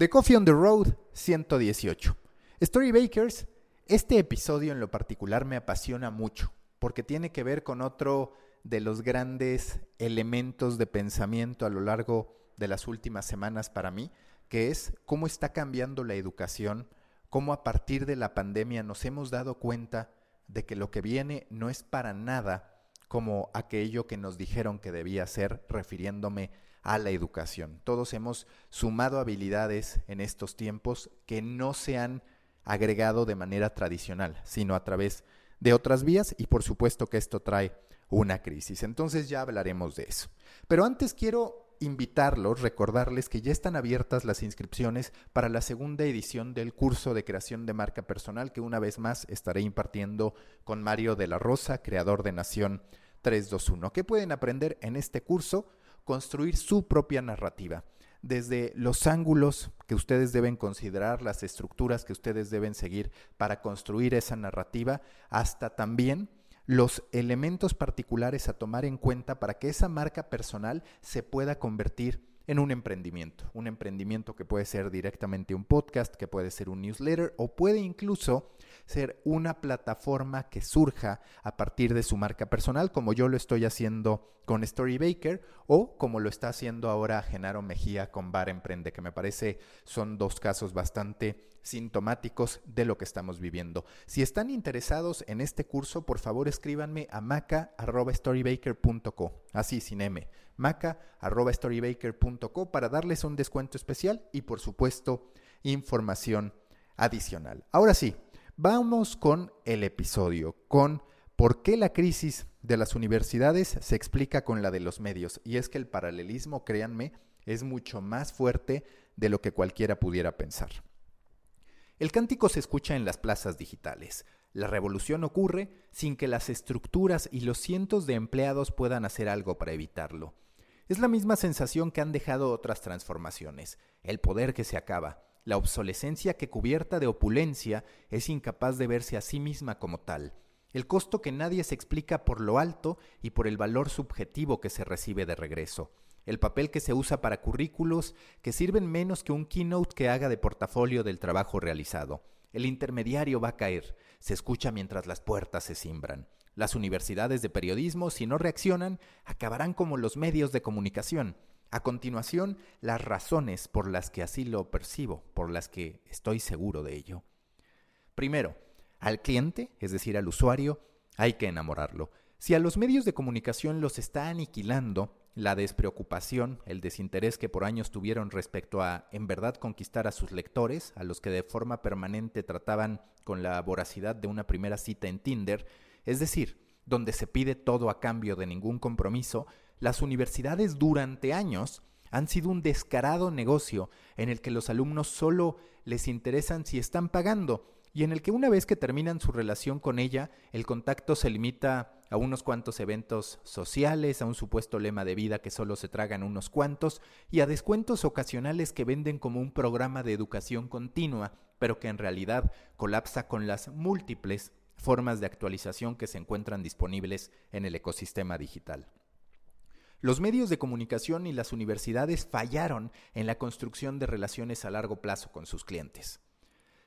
The Coffee on the Road 118. Storybakers, este episodio en lo particular me apasiona mucho porque tiene que ver con otro de los grandes elementos de pensamiento a lo largo de las últimas semanas para mí, que es cómo está cambiando la educación, cómo a partir de la pandemia nos hemos dado cuenta de que lo que viene no es para nada como aquello que nos dijeron que debía ser, refiriéndome a la educación. Todos hemos sumado habilidades en estos tiempos que no se han agregado de manera tradicional, sino a través de otras vías y por supuesto que esto trae una crisis. Entonces ya hablaremos de eso. Pero antes quiero invitarlos, recordarles que ya están abiertas las inscripciones para la segunda edición del curso de creación de marca personal que una vez más estaré impartiendo con Mario de la Rosa, creador de Nación 321. ¿Qué pueden aprender en este curso? Construir su propia narrativa desde los ángulos que ustedes deben considerar, las estructuras que ustedes deben seguir para construir esa narrativa, hasta también los elementos particulares a tomar en cuenta para que esa marca personal se pueda convertir en un emprendimiento. Un emprendimiento que puede ser directamente un podcast, que puede ser un newsletter o puede incluso ser una plataforma que surja a partir de su marca personal, como yo lo estoy haciendo con Storybaker o como lo está haciendo ahora Genaro Mejía con Bar Emprende, que me parece son dos casos bastante sintomáticos de lo que estamos viviendo. Si están interesados en este curso, por favor escríbanme a maca.storybaker.co, así sin M, maca.storybaker.co para darles un descuento especial y por supuesto información adicional. Ahora sí, vamos con el episodio, con por qué la crisis de las universidades se explica con la de los medios. Y es que el paralelismo, créanme, es mucho más fuerte de lo que cualquiera pudiera pensar. El cántico se escucha en las plazas digitales. La revolución ocurre sin que las estructuras y los cientos de empleados puedan hacer algo para evitarlo. Es la misma sensación que han dejado otras transformaciones, el poder que se acaba, la obsolescencia que cubierta de opulencia es incapaz de verse a sí misma como tal, el costo que nadie se explica por lo alto y por el valor subjetivo que se recibe de regreso, el papel que se usa para currículos que sirven menos que un keynote que haga de portafolio del trabajo realizado. El intermediario va a caer, se escucha mientras las puertas se cimbran. Las universidades de periodismo, si no reaccionan, acabarán como los medios de comunicación. A continuación, las razones por las que así lo percibo, por las que estoy seguro de ello. Primero, al cliente, es decir, al usuario, hay que enamorarlo. Si a los medios de comunicación los está aniquilando, la despreocupación, el desinterés que por años tuvieron respecto a en verdad conquistar a sus lectores, a los que de forma permanente trataban con la voracidad de una primera cita en Tinder, es decir, donde se pide todo a cambio de ningún compromiso, las universidades durante años han sido un descarado negocio en el que los alumnos solo les interesan si están pagando y en el que una vez que terminan su relación con ella, el contacto se limita a unos cuantos eventos sociales, a un supuesto lema de vida que solo se tragan unos cuantos y a descuentos ocasionales que venden como un programa de educación continua, pero que en realidad colapsa con las múltiples formas de actualización que se encuentran disponibles en el ecosistema digital. Los medios de comunicación y las universidades fallaron en la construcción de relaciones a largo plazo con sus clientes.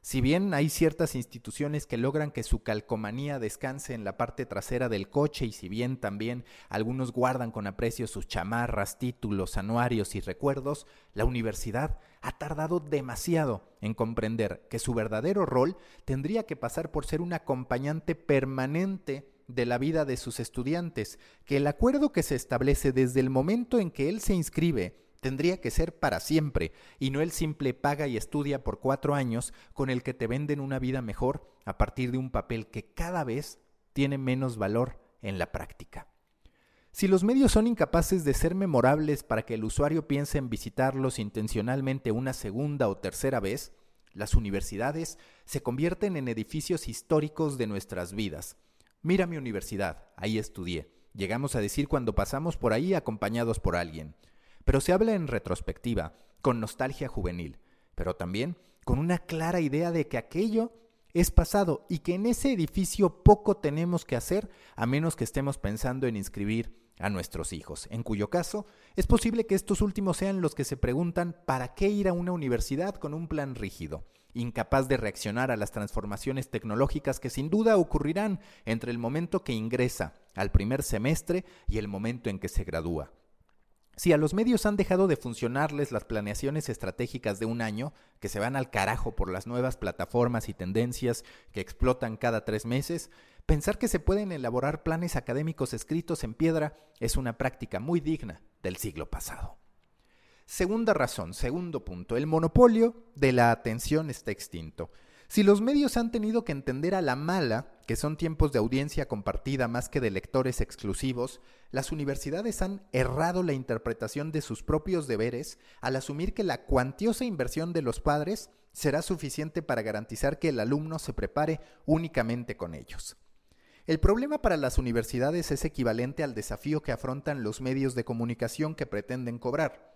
Si bien hay ciertas instituciones que logran que su calcomanía descanse en la parte trasera del coche y si bien también algunos guardan con aprecio sus chamarras, títulos, anuarios y recuerdos, la universidad ha tardado demasiado en comprender que su verdadero rol tendría que pasar por ser un acompañante permanente de la vida de sus estudiantes, que el acuerdo que se establece desde el momento en que él se inscribe tendría que ser para siempre y no el simple paga y estudia por cuatro años con el que te venden una vida mejor a partir de un papel que cada vez tiene menos valor en la práctica. Si los medios son incapaces de ser memorables para que el usuario piense en visitarlos intencionalmente una segunda o tercera vez, las universidades se convierten en edificios históricos de nuestras vidas. Mira mi universidad, ahí estudié. Llegamos a decir cuando pasamos por ahí acompañados por alguien pero se habla en retrospectiva, con nostalgia juvenil, pero también con una clara idea de que aquello es pasado y que en ese edificio poco tenemos que hacer a menos que estemos pensando en inscribir a nuestros hijos, en cuyo caso es posible que estos últimos sean los que se preguntan ¿para qué ir a una universidad con un plan rígido? incapaz de reaccionar a las transformaciones tecnológicas que sin duda ocurrirán entre el momento que ingresa al primer semestre y el momento en que se gradúa. Si a los medios han dejado de funcionarles las planeaciones estratégicas de un año, que se van al carajo por las nuevas plataformas y tendencias que explotan cada tres meses, pensar que se pueden elaborar planes académicos escritos en piedra es una práctica muy digna del siglo pasado. Segunda razón, segundo punto, el monopolio de la atención está extinto. Si los medios han tenido que entender a la mala que son tiempos de audiencia compartida más que de lectores exclusivos, las universidades han errado la interpretación de sus propios deberes al asumir que la cuantiosa inversión de los padres será suficiente para garantizar que el alumno se prepare únicamente con ellos. El problema para las universidades es equivalente al desafío que afrontan los medios de comunicación que pretenden cobrar.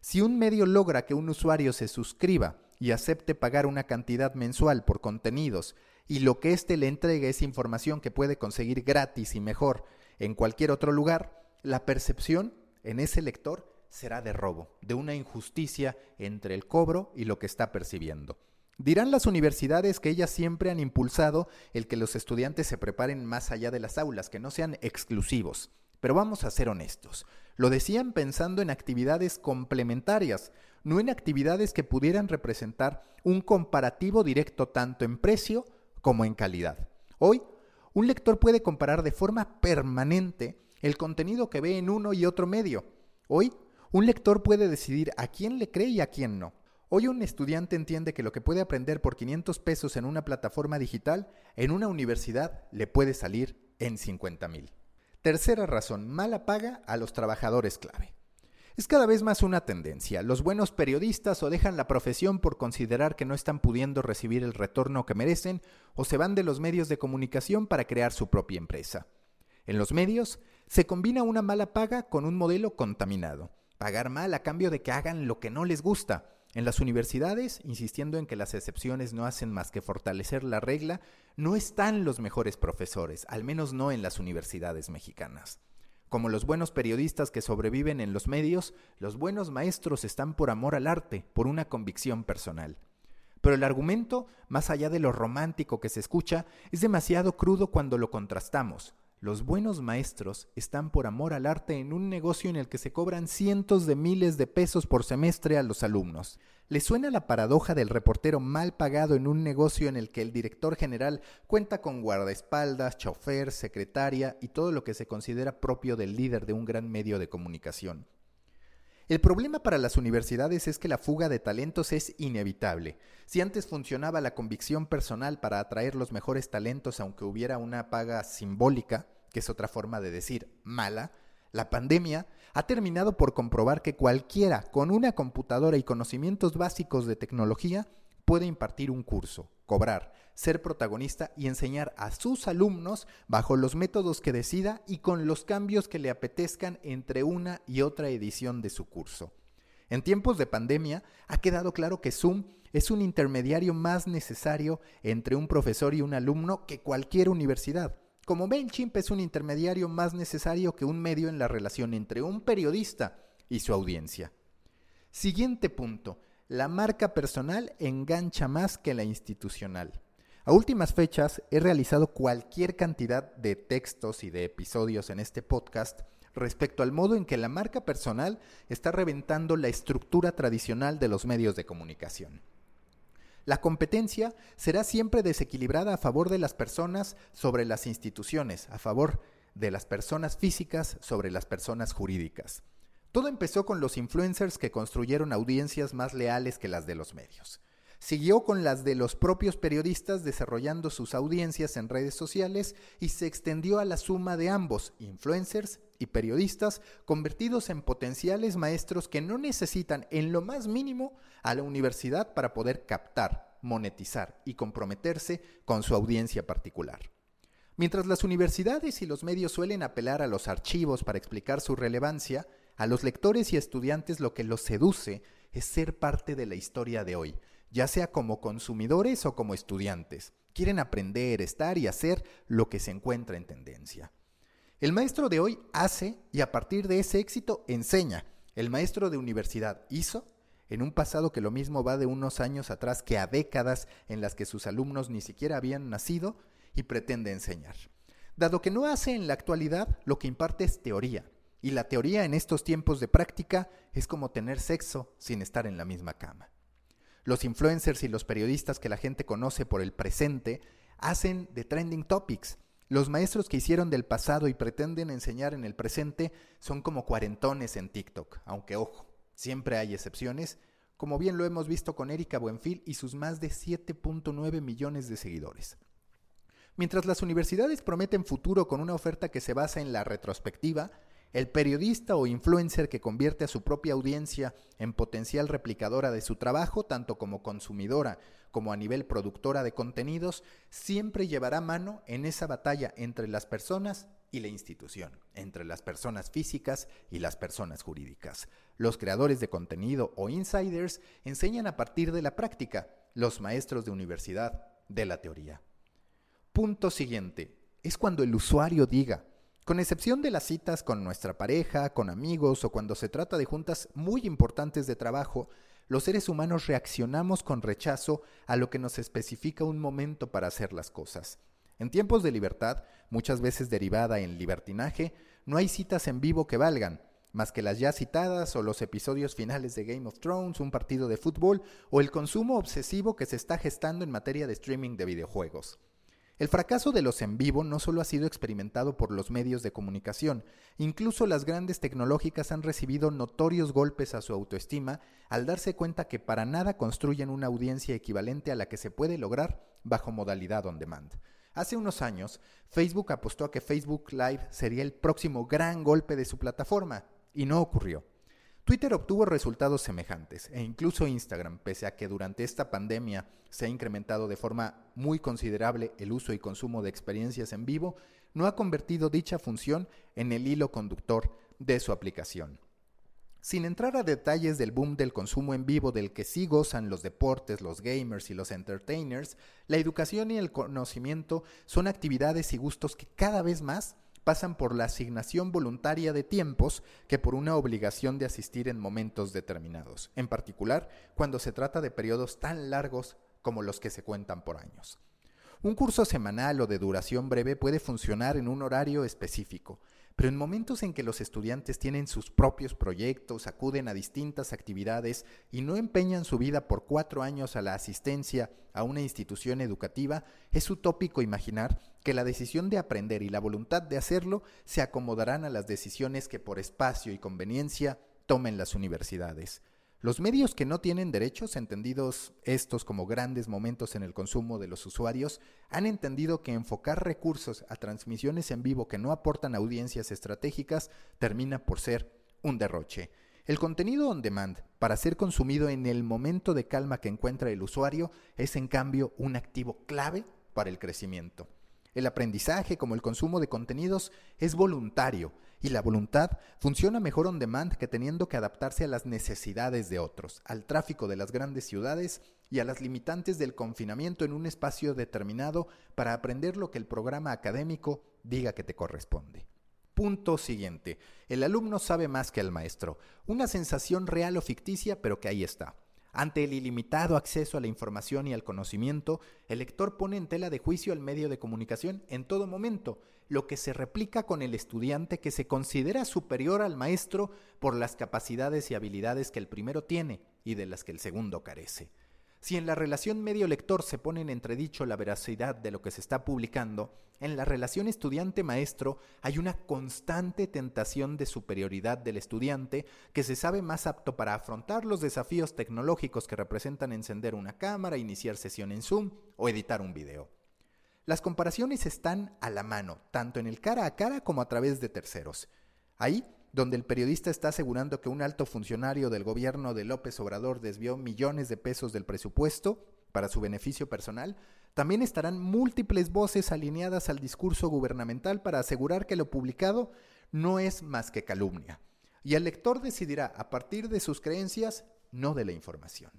Si un medio logra que un usuario se suscriba y acepte pagar una cantidad mensual por contenidos y lo que éste le entregue es información que puede conseguir gratis y mejor en cualquier otro lugar, la percepción en ese lector será de robo, de una injusticia entre el cobro y lo que está percibiendo. Dirán las universidades que ellas siempre han impulsado el que los estudiantes se preparen más allá de las aulas, que no sean exclusivos. Pero vamos a ser honestos. Lo decían pensando en actividades complementarias, no en actividades que pudieran representar un comparativo directo tanto en precio como en calidad. Hoy, un lector puede comparar de forma permanente el contenido que ve en uno y otro medio. Hoy, un lector puede decidir a quién le cree y a quién no. Hoy un estudiante entiende que lo que puede aprender por 500 pesos en una plataforma digital, en una universidad le puede salir en 50 mil. Tercera razón, mala paga a los trabajadores clave. Es cada vez más una tendencia. Los buenos periodistas o dejan la profesión por considerar que no están pudiendo recibir el retorno que merecen o se van de los medios de comunicación para crear su propia empresa. En los medios se combina una mala paga con un modelo contaminado. Pagar mal a cambio de que hagan lo que no les gusta en las universidades, insistiendo en que las excepciones no hacen más que fortalecer la regla, no están los mejores profesores, al menos no en las universidades mexicanas. Como los buenos periodistas que sobreviven en los medios, los buenos maestros están por amor al arte, por una convicción personal. Pero el argumento, más allá de lo romántico que se escucha, es demasiado crudo cuando lo contrastamos. Los buenos maestros están por amor al arte en un negocio en el que se cobran cientos de miles de pesos por semestre a los alumnos. ¿Le suena la paradoja del reportero mal pagado en un negocio en el que el director general cuenta con guardaespaldas, chofer, secretaria y todo lo que se considera propio del líder de un gran medio de comunicación? El problema para las universidades es que la fuga de talentos es inevitable. Si antes funcionaba la convicción personal para atraer los mejores talentos aunque hubiera una paga simbólica, que es otra forma de decir mala, la pandemia ha terminado por comprobar que cualquiera con una computadora y conocimientos básicos de tecnología puede impartir un curso, cobrar, ser protagonista y enseñar a sus alumnos bajo los métodos que decida y con los cambios que le apetezcan entre una y otra edición de su curso. En tiempos de pandemia ha quedado claro que Zoom es un intermediario más necesario entre un profesor y un alumno que cualquier universidad. Como MailChimp es un intermediario más necesario que un medio en la relación entre un periodista y su audiencia. Siguiente punto. La marca personal engancha más que la institucional. A últimas fechas he realizado cualquier cantidad de textos y de episodios en este podcast respecto al modo en que la marca personal está reventando la estructura tradicional de los medios de comunicación. La competencia será siempre desequilibrada a favor de las personas sobre las instituciones, a favor de las personas físicas sobre las personas jurídicas. Todo empezó con los influencers que construyeron audiencias más leales que las de los medios. Siguió con las de los propios periodistas desarrollando sus audiencias en redes sociales y se extendió a la suma de ambos, influencers y periodistas, convertidos en potenciales maestros que no necesitan en lo más mínimo a la universidad para poder captar, monetizar y comprometerse con su audiencia particular. Mientras las universidades y los medios suelen apelar a los archivos para explicar su relevancia, a los lectores y estudiantes lo que los seduce es ser parte de la historia de hoy, ya sea como consumidores o como estudiantes. Quieren aprender, estar y hacer lo que se encuentra en tendencia. El maestro de hoy hace y a partir de ese éxito enseña. El maestro de universidad hizo en un pasado que lo mismo va de unos años atrás que a décadas en las que sus alumnos ni siquiera habían nacido y pretende enseñar. Dado que no hace en la actualidad, lo que imparte es teoría. Y la teoría en estos tiempos de práctica es como tener sexo sin estar en la misma cama. Los influencers y los periodistas que la gente conoce por el presente hacen de trending topics los maestros que hicieron del pasado y pretenden enseñar en el presente son como cuarentones en TikTok, aunque ojo, siempre hay excepciones, como bien lo hemos visto con Erika Buenfil y sus más de 7.9 millones de seguidores. Mientras las universidades prometen futuro con una oferta que se basa en la retrospectiva, el periodista o influencer que convierte a su propia audiencia en potencial replicadora de su trabajo, tanto como consumidora como a nivel productora de contenidos, siempre llevará mano en esa batalla entre las personas y la institución, entre las personas físicas y las personas jurídicas. Los creadores de contenido o insiders enseñan a partir de la práctica, los maestros de universidad de la teoría. Punto siguiente, es cuando el usuario diga, con excepción de las citas con nuestra pareja, con amigos o cuando se trata de juntas muy importantes de trabajo, los seres humanos reaccionamos con rechazo a lo que nos especifica un momento para hacer las cosas. En tiempos de libertad, muchas veces derivada en libertinaje, no hay citas en vivo que valgan, más que las ya citadas o los episodios finales de Game of Thrones, un partido de fútbol o el consumo obsesivo que se está gestando en materia de streaming de videojuegos. El fracaso de los en vivo no solo ha sido experimentado por los medios de comunicación, incluso las grandes tecnológicas han recibido notorios golpes a su autoestima al darse cuenta que para nada construyen una audiencia equivalente a la que se puede lograr bajo modalidad on demand. Hace unos años, Facebook apostó a que Facebook Live sería el próximo gran golpe de su plataforma, y no ocurrió. Twitter obtuvo resultados semejantes e incluso Instagram, pese a que durante esta pandemia se ha incrementado de forma muy considerable el uso y consumo de experiencias en vivo, no ha convertido dicha función en el hilo conductor de su aplicación. Sin entrar a detalles del boom del consumo en vivo del que sí gozan los deportes, los gamers y los entertainers, la educación y el conocimiento son actividades y gustos que cada vez más pasan por la asignación voluntaria de tiempos que por una obligación de asistir en momentos determinados, en particular cuando se trata de periodos tan largos como los que se cuentan por años. Un curso semanal o de duración breve puede funcionar en un horario específico, pero en momentos en que los estudiantes tienen sus propios proyectos, acuden a distintas actividades y no empeñan su vida por cuatro años a la asistencia a una institución educativa, es utópico imaginar que la decisión de aprender y la voluntad de hacerlo se acomodarán a las decisiones que por espacio y conveniencia tomen las universidades. Los medios que no tienen derechos, entendidos estos como grandes momentos en el consumo de los usuarios, han entendido que enfocar recursos a transmisiones en vivo que no aportan audiencias estratégicas termina por ser un derroche. El contenido on demand, para ser consumido en el momento de calma que encuentra el usuario, es en cambio un activo clave para el crecimiento. El aprendizaje, como el consumo de contenidos, es voluntario y la voluntad funciona mejor on demand que teniendo que adaptarse a las necesidades de otros, al tráfico de las grandes ciudades y a las limitantes del confinamiento en un espacio determinado para aprender lo que el programa académico diga que te corresponde. Punto siguiente. El alumno sabe más que el maestro. Una sensación real o ficticia, pero que ahí está. Ante el ilimitado acceso a la información y al conocimiento, el lector pone en tela de juicio al medio de comunicación en todo momento, lo que se replica con el estudiante que se considera superior al maestro por las capacidades y habilidades que el primero tiene y de las que el segundo carece. Si en la relación medio-lector se pone en entredicho la veracidad de lo que se está publicando, en la relación estudiante-maestro hay una constante tentación de superioridad del estudiante que se sabe más apto para afrontar los desafíos tecnológicos que representan encender una cámara, iniciar sesión en Zoom o editar un video. Las comparaciones están a la mano, tanto en el cara a cara como a través de terceros. Ahí donde el periodista está asegurando que un alto funcionario del gobierno de López Obrador desvió millones de pesos del presupuesto para su beneficio personal, también estarán múltiples voces alineadas al discurso gubernamental para asegurar que lo publicado no es más que calumnia. Y el lector decidirá a partir de sus creencias, no de la información.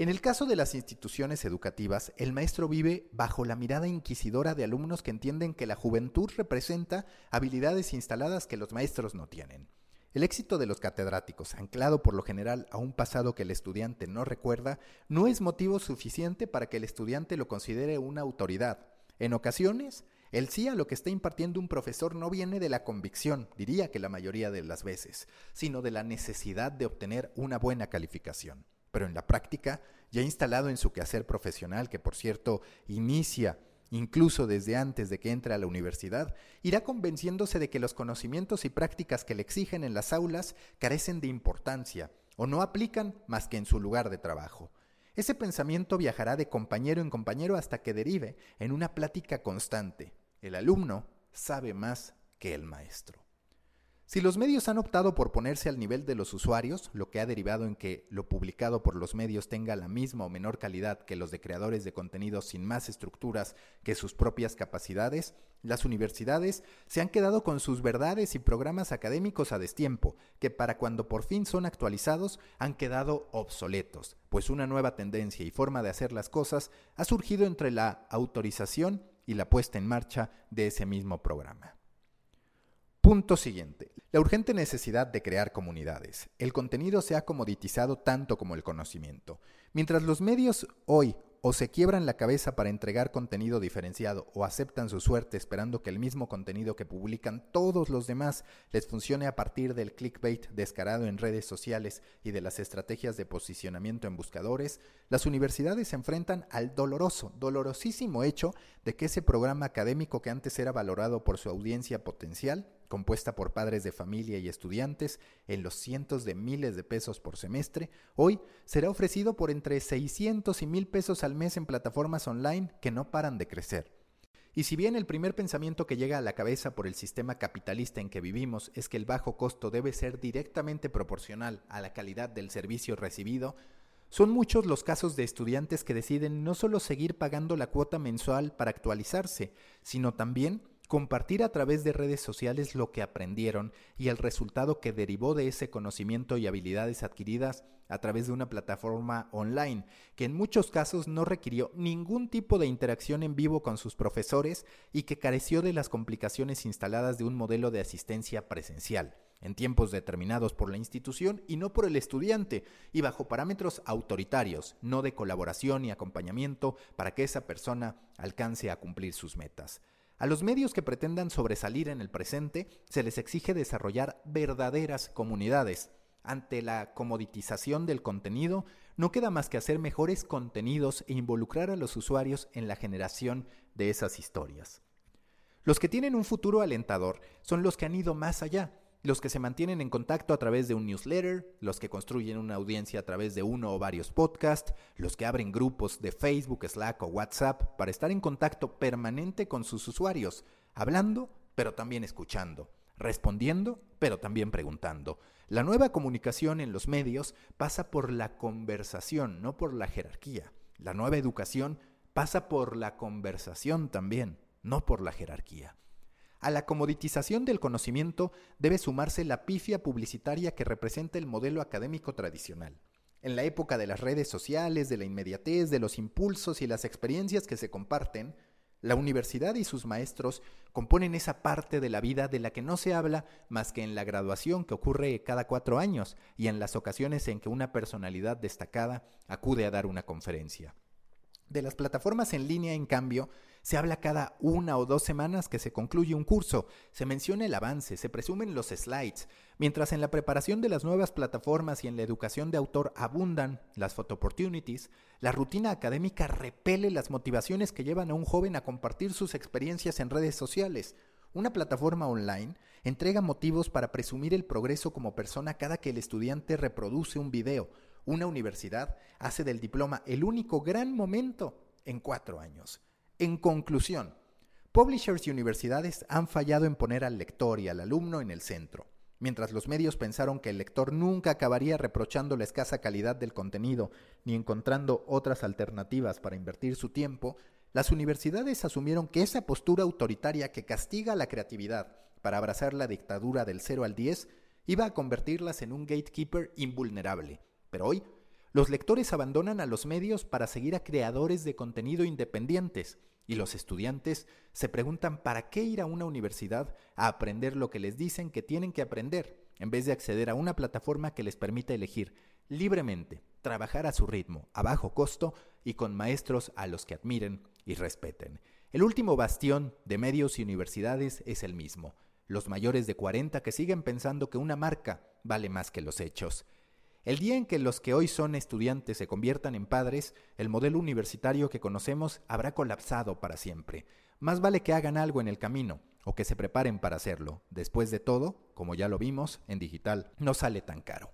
En el caso de las instituciones educativas, el maestro vive bajo la mirada inquisidora de alumnos que entienden que la juventud representa habilidades instaladas que los maestros no tienen. El éxito de los catedráticos, anclado por lo general a un pasado que el estudiante no recuerda, no es motivo suficiente para que el estudiante lo considere una autoridad. En ocasiones, el sí a lo que está impartiendo un profesor no viene de la convicción, diría que la mayoría de las veces, sino de la necesidad de obtener una buena calificación. Pero en la práctica, ya instalado en su quehacer profesional, que por cierto inicia incluso desde antes de que entre a la universidad, irá convenciéndose de que los conocimientos y prácticas que le exigen en las aulas carecen de importancia o no aplican más que en su lugar de trabajo. Ese pensamiento viajará de compañero en compañero hasta que derive en una plática constante. El alumno sabe más que el maestro. Si los medios han optado por ponerse al nivel de los usuarios, lo que ha derivado en que lo publicado por los medios tenga la misma o menor calidad que los de creadores de contenidos sin más estructuras que sus propias capacidades, las universidades se han quedado con sus verdades y programas académicos a destiempo, que para cuando por fin son actualizados han quedado obsoletos, pues una nueva tendencia y forma de hacer las cosas ha surgido entre la autorización y la puesta en marcha de ese mismo programa. Punto siguiente. La urgente necesidad de crear comunidades. El contenido se ha comoditizado tanto como el conocimiento. Mientras los medios hoy o se quiebran la cabeza para entregar contenido diferenciado o aceptan su suerte esperando que el mismo contenido que publican todos los demás les funcione a partir del clickbait descarado en redes sociales y de las estrategias de posicionamiento en buscadores, las universidades se enfrentan al doloroso, dolorosísimo hecho de que ese programa académico que antes era valorado por su audiencia potencial compuesta por padres de familia y estudiantes en los cientos de miles de pesos por semestre, hoy será ofrecido por entre 600 y 1000 pesos al mes en plataformas online que no paran de crecer. Y si bien el primer pensamiento que llega a la cabeza por el sistema capitalista en que vivimos es que el bajo costo debe ser directamente proporcional a la calidad del servicio recibido, son muchos los casos de estudiantes que deciden no solo seguir pagando la cuota mensual para actualizarse, sino también compartir a través de redes sociales lo que aprendieron y el resultado que derivó de ese conocimiento y habilidades adquiridas a través de una plataforma online, que en muchos casos no requirió ningún tipo de interacción en vivo con sus profesores y que careció de las complicaciones instaladas de un modelo de asistencia presencial en tiempos determinados por la institución y no por el estudiante, y bajo parámetros autoritarios, no de colaboración y acompañamiento para que esa persona alcance a cumplir sus metas. A los medios que pretendan sobresalir en el presente se les exige desarrollar verdaderas comunidades. Ante la comoditización del contenido, no queda más que hacer mejores contenidos e involucrar a los usuarios en la generación de esas historias. Los que tienen un futuro alentador son los que han ido más allá, los que se mantienen en contacto a través de un newsletter, los que construyen una audiencia a través de uno o varios podcasts, los que abren grupos de Facebook, Slack o WhatsApp para estar en contacto permanente con sus usuarios, hablando, pero también escuchando, respondiendo, pero también preguntando. La nueva comunicación en los medios pasa por la conversación, no por la jerarquía. La nueva educación pasa por la conversación también, no por la jerarquía. A la comoditización del conocimiento debe sumarse la pifia publicitaria que representa el modelo académico tradicional. En la época de las redes sociales, de la inmediatez, de los impulsos y las experiencias que se comparten, la universidad y sus maestros componen esa parte de la vida de la que no se habla más que en la graduación que ocurre cada cuatro años y en las ocasiones en que una personalidad destacada acude a dar una conferencia. De las plataformas en línea, en cambio, se habla cada una o dos semanas que se concluye un curso, se menciona el avance, se presumen los slides, mientras en la preparación de las nuevas plataformas y en la educación de autor abundan las photo opportunities, la rutina académica repele las motivaciones que llevan a un joven a compartir sus experiencias en redes sociales. Una plataforma online entrega motivos para presumir el progreso como persona cada que el estudiante reproduce un video. Una universidad hace del diploma el único gran momento en cuatro años. En conclusión, publishers y universidades han fallado en poner al lector y al alumno en el centro. Mientras los medios pensaron que el lector nunca acabaría reprochando la escasa calidad del contenido ni encontrando otras alternativas para invertir su tiempo, las universidades asumieron que esa postura autoritaria que castiga la creatividad para abrazar la dictadura del 0 al 10 iba a convertirlas en un gatekeeper invulnerable. Pero hoy Los lectores abandonan a los medios para seguir a creadores de contenido independientes y los estudiantes se preguntan para qué ir a una universidad a aprender lo que les dicen que tienen que aprender, en vez de acceder a una plataforma que les permita elegir libremente, trabajar a su ritmo, a bajo costo y con maestros a los que admiren y respeten. El último bastión de medios y universidades es el mismo, los mayores de 40 que siguen pensando que una marca vale más que los hechos. El día en que los que hoy son estudiantes se conviertan en padres, el modelo universitario que conocemos habrá colapsado para siempre. Más vale que hagan algo en el camino o que se preparen para hacerlo. Después de todo, como ya lo vimos, en digital no sale tan caro.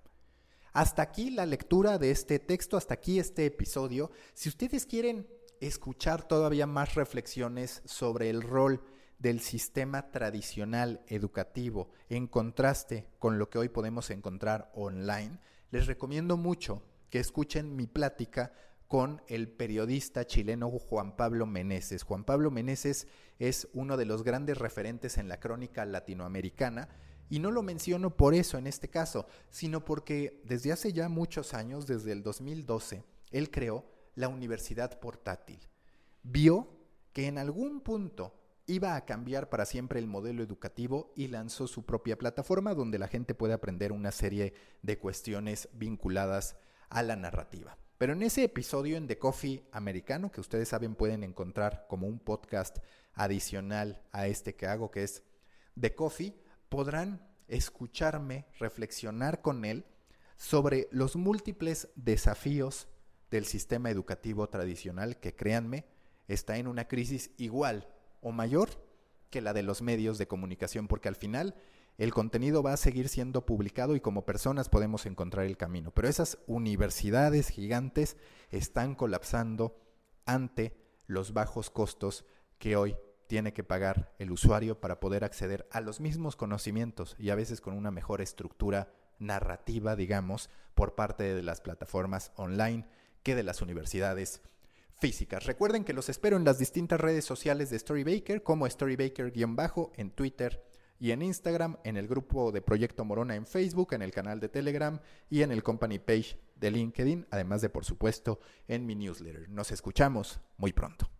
Hasta aquí la lectura de este texto, hasta aquí este episodio. Si ustedes quieren escuchar todavía más reflexiones sobre el rol del sistema tradicional educativo en contraste con lo que hoy podemos encontrar online, les recomiendo mucho que escuchen mi plática con el periodista chileno Juan Pablo Meneses. Juan Pablo Meneses es uno de los grandes referentes en la crónica latinoamericana y no lo menciono por eso en este caso, sino porque desde hace ya muchos años, desde el 2012, él creó la universidad portátil. Vio que en algún punto iba a cambiar para siempre el modelo educativo y lanzó su propia plataforma donde la gente puede aprender una serie de cuestiones vinculadas a la narrativa. Pero en ese episodio en The Coffee americano, que ustedes saben pueden encontrar como un podcast adicional a este que hago, que es The Coffee, podrán escucharme reflexionar con él sobre los múltiples desafíos del sistema educativo tradicional que, créanme, está en una crisis igual o mayor que la de los medios de comunicación, porque al final el contenido va a seguir siendo publicado y como personas podemos encontrar el camino. Pero esas universidades gigantes están colapsando ante los bajos costos que hoy tiene que pagar el usuario para poder acceder a los mismos conocimientos y a veces con una mejor estructura narrativa, digamos, por parte de las plataformas online que de las universidades físicas. Recuerden que los espero en las distintas redes sociales de Storybaker, como Storybaker-bajo en Twitter y en Instagram, en el grupo de Proyecto Morona en Facebook, en el canal de Telegram y en el company page de LinkedIn, además de, por supuesto, en mi newsletter. Nos escuchamos muy pronto.